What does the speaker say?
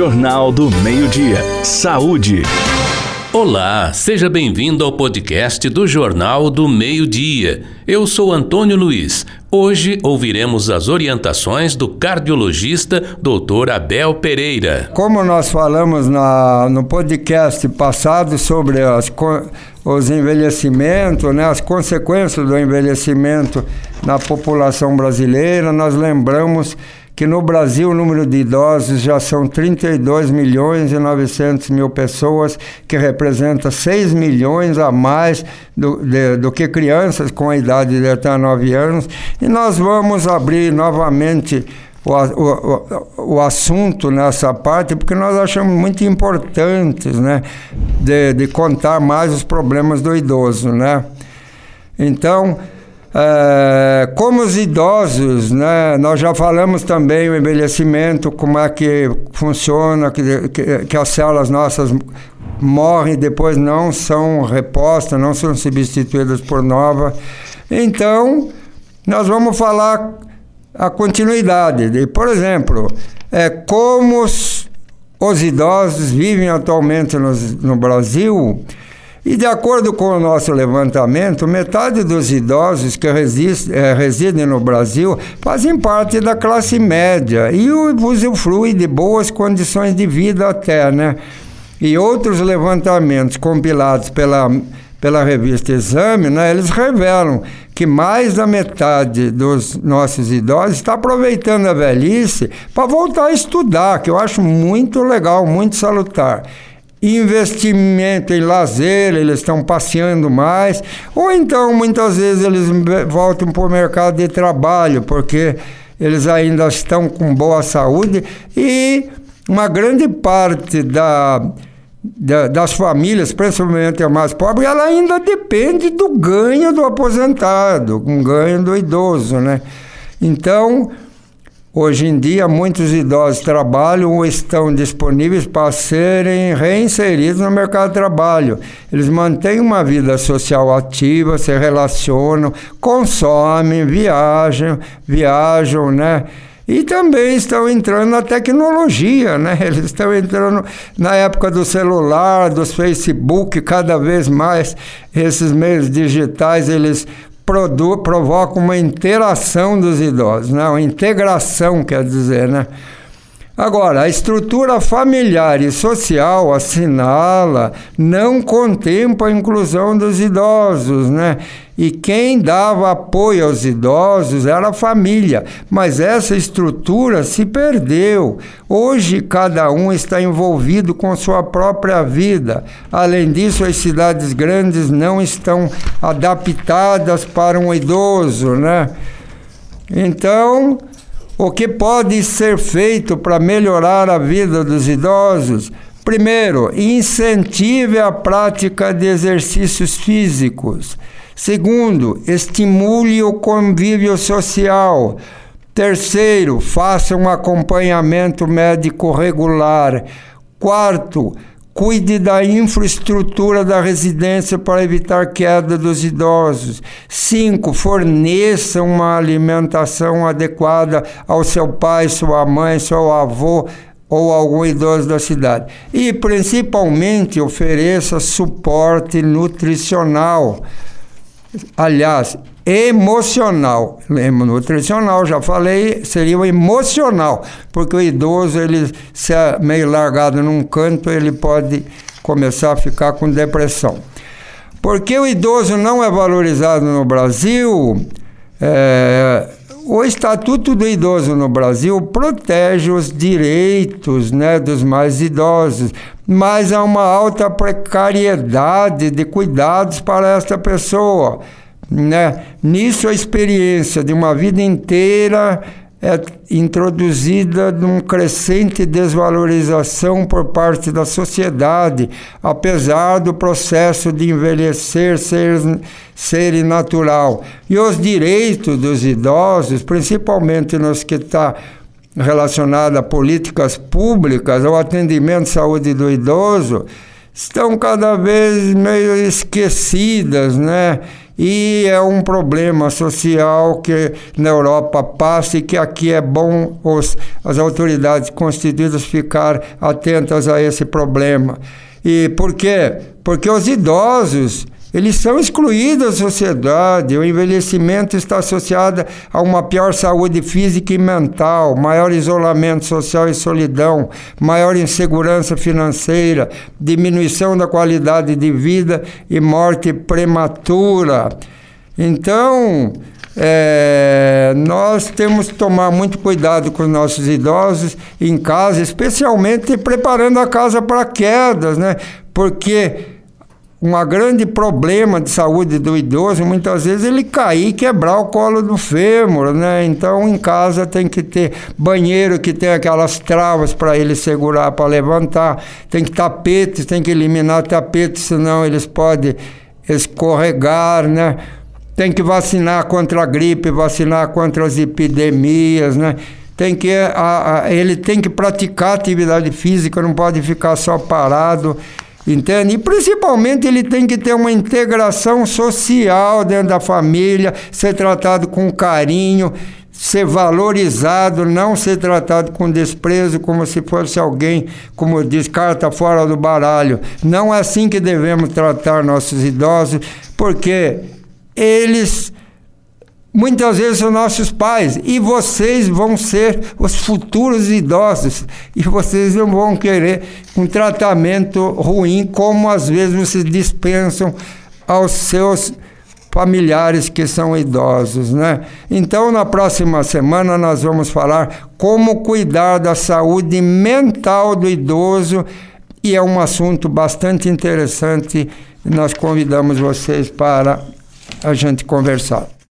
Jornal do Meio-Dia. Saúde. Olá, seja bem-vindo ao podcast do Jornal do Meio-Dia. Eu sou Antônio Luiz. Hoje ouviremos as orientações do cardiologista Dr. Abel Pereira. Como nós falamos na, no podcast passado sobre as, os envelhecimentos, né, as consequências do envelhecimento na população brasileira, nós lembramos que no Brasil o número de idosos já são 32 milhões e 900 mil pessoas, que representa 6 milhões a mais do, de, do que crianças com a idade de até 9 anos. E nós vamos abrir novamente o, o, o, assunto nessa parte, porque nós achamos muito importantes, né, de, de contar mais os problemas do idoso, né. Então, é, como os idosos, né, nós já falamos também o envelhecimento, como é que funciona, que, que, que as células nossas morrem e depois não são repostas, não são substituídas por novas. Então, nós vamos falar a continuidade. De, por exemplo, é, como os, os idosos vivem atualmente no, no Brasil e de acordo com o nosso levantamento, metade dos idosos que resist, é, residem no Brasil fazem parte da classe média e usufruem de boas condições de vida até, né? E outros levantamentos compilados pela, pela revista Exame, né, eles revelam que mais da metade dos nossos idosos está aproveitando a velhice para voltar a estudar, que eu acho muito legal, muito salutar investimento em lazer, eles estão passeando mais, ou então muitas vezes eles voltam para o mercado de trabalho, porque eles ainda estão com boa saúde e uma grande parte da, da, das famílias, principalmente a mais pobre, ela ainda depende do ganho do aposentado, um ganho do idoso, né? Então, Hoje em dia, muitos idosos trabalham ou estão disponíveis para serem reinseridos no mercado de trabalho. Eles mantêm uma vida social ativa, se relacionam, consomem, viajam, viajam, né? E também estão entrando na tecnologia, né? Eles estão entrando na época do celular, dos Facebook, cada vez mais esses meios digitais, eles provoca uma interação dos idosos, né? uma integração, quer dizer, né? Agora, a estrutura familiar e social assinala, não contempla a inclusão dos idosos, né? E quem dava apoio aos idosos era a família, mas essa estrutura se perdeu. Hoje, cada um está envolvido com sua própria vida. Além disso, as cidades grandes não estão adaptadas para um idoso, né? Então, o que pode ser feito para melhorar a vida dos idosos? Primeiro, incentive a prática de exercícios físicos. Segundo, estimule o convívio social. Terceiro, faça um acompanhamento médico regular. Quarto, Cuide da infraestrutura da residência para evitar queda dos idosos. 5. Forneça uma alimentação adequada ao seu pai, sua mãe, seu avô ou algum idoso da cidade. E, principalmente, ofereça suporte nutricional. Aliás, emocional. Nutricional, já falei, seria o emocional, porque o idoso, ele se é meio largado num canto, ele pode começar a ficar com depressão. Porque o idoso não é valorizado no Brasil, é, o Estatuto do Idoso no Brasil protege os direitos né, dos mais idosos, mas há uma alta precariedade de cuidados para esta pessoa. Né? Nisso, a experiência de uma vida inteira é introduzida num crescente desvalorização por parte da sociedade, apesar do processo de envelhecer ser, ser natural. E os direitos dos idosos, principalmente nos que está relacionado a políticas públicas, ao atendimento de saúde do idoso, estão cada vez meio esquecidas, né? E é um problema social que na Europa passa e que aqui é bom os, as autoridades constituídas ficar atentas a esse problema. E por quê? Porque os idosos eles são excluídos da sociedade. O envelhecimento está associado a uma pior saúde física e mental, maior isolamento social e solidão, maior insegurança financeira, diminuição da qualidade de vida e morte prematura. Então, é, nós temos que tomar muito cuidado com os nossos idosos em casa, especialmente preparando a casa para quedas, né? Porque um grande problema de saúde do idoso, muitas vezes ele cair e quebrar o colo do fêmur, né? Então em casa tem que ter banheiro que tem aquelas travas para ele segurar para levantar, tem que tapetes, tem que eliminar tapetes, senão eles podem escorregar, né? Tem que vacinar contra a gripe, vacinar contra as epidemias, né? Tem que, a, a, ele tem que praticar atividade física, não pode ficar só parado. Entende? E principalmente ele tem que ter uma integração social dentro da família, ser tratado com carinho, ser valorizado, não ser tratado com desprezo como se fosse alguém, como diz, carta fora do baralho. Não é assim que devemos tratar nossos idosos, porque eles Muitas vezes são nossos pais e vocês vão ser os futuros idosos e vocês não vão querer um tratamento ruim como às vezes vocês dispensam aos seus familiares que são idosos, né? Então, na próxima semana nós vamos falar como cuidar da saúde mental do idoso e é um assunto bastante interessante nós convidamos vocês para a gente conversar.